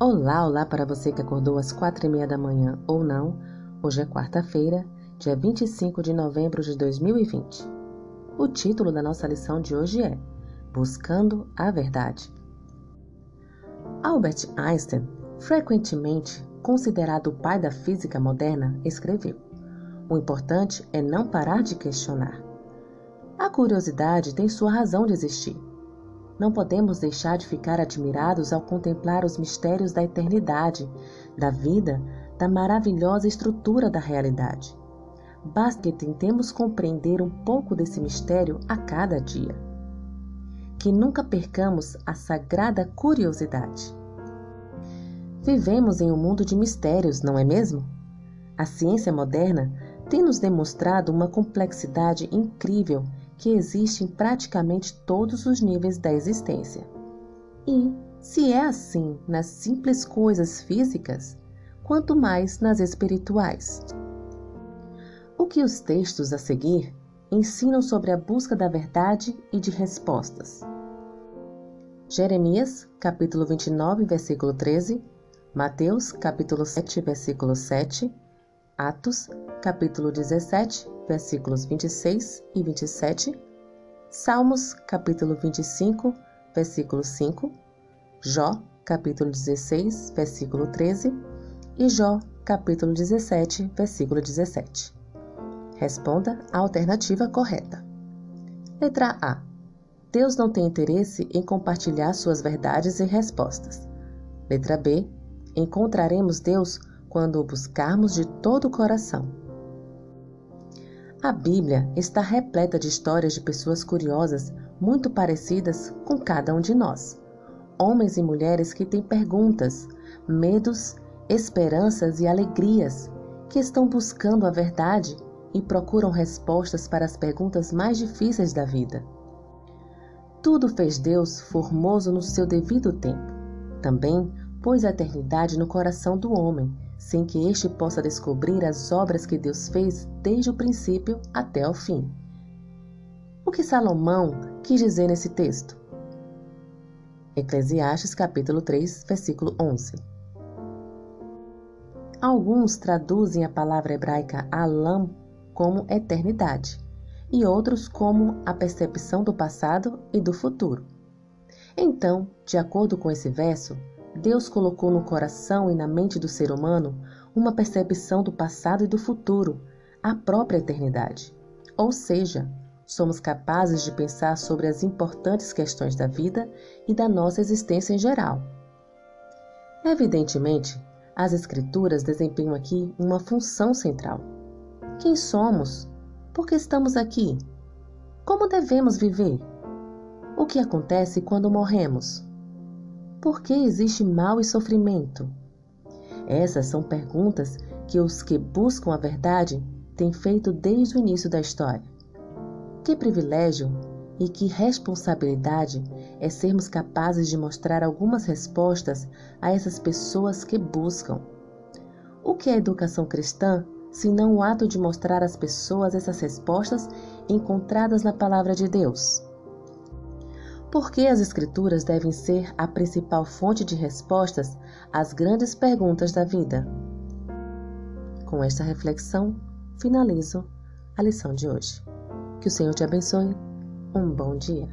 Olá, olá para você que acordou às quatro e meia da manhã ou não. Hoje é quarta-feira, dia 25 de novembro de 2020. O título da nossa lição de hoje é Buscando a Verdade. Albert Einstein, frequentemente considerado o pai da física moderna, escreveu: O importante é não parar de questionar. A curiosidade tem sua razão de existir. Não podemos deixar de ficar admirados ao contemplar os mistérios da eternidade, da vida, da maravilhosa estrutura da realidade. Basta que tentemos compreender um pouco desse mistério a cada dia. Que nunca percamos a sagrada curiosidade. Vivemos em um mundo de mistérios, não é mesmo? A ciência moderna tem nos demonstrado uma complexidade incrível que existe em praticamente todos os níveis da existência. E, se é assim nas simples coisas físicas, quanto mais nas espirituais. O que os textos a seguir ensinam sobre a busca da verdade e de respostas. Jeremias, capítulo 29, versículo 13, Mateus, capítulo 7, versículo 7, Atos, capítulo 17, versículos 26 e 27, Salmos, capítulo 25, versículo 5, Jó, capítulo 16, versículo 13 e Jó, capítulo 17, versículo 17. Responda a alternativa correta. Letra A. Deus não tem interesse em compartilhar suas verdades e respostas. Letra B. Encontraremos Deus quando o buscarmos de todo o coração. A Bíblia está repleta de histórias de pessoas curiosas, muito parecidas com cada um de nós. Homens e mulheres que têm perguntas, medos, esperanças e alegrias, que estão buscando a verdade e procuram respostas para as perguntas mais difíceis da vida. Tudo fez Deus formoso no seu devido tempo. Também pôs a eternidade no coração do homem sem que este possa descobrir as obras que Deus fez desde o princípio até o fim. O que Salomão quis dizer nesse texto? Eclesiastes capítulo 3, versículo 11. Alguns traduzem a palavra hebraica alam como eternidade e outros como a percepção do passado e do futuro. Então, de acordo com esse verso, Deus colocou no coração e na mente do ser humano uma percepção do passado e do futuro, a própria eternidade. Ou seja, somos capazes de pensar sobre as importantes questões da vida e da nossa existência em geral. Evidentemente, as Escrituras desempenham aqui uma função central. Quem somos? Por que estamos aqui? Como devemos viver? O que acontece quando morremos? Por que existe mal e sofrimento? Essas são perguntas que os que buscam a verdade têm feito desde o início da história. Que privilégio e que responsabilidade é sermos capazes de mostrar algumas respostas a essas pessoas que buscam. O que é educação cristã se não o ato de mostrar às pessoas essas respostas encontradas na palavra de Deus? Por que as Escrituras devem ser a principal fonte de respostas às grandes perguntas da vida? Com esta reflexão, finalizo a lição de hoje. Que o Senhor te abençoe. Um bom dia.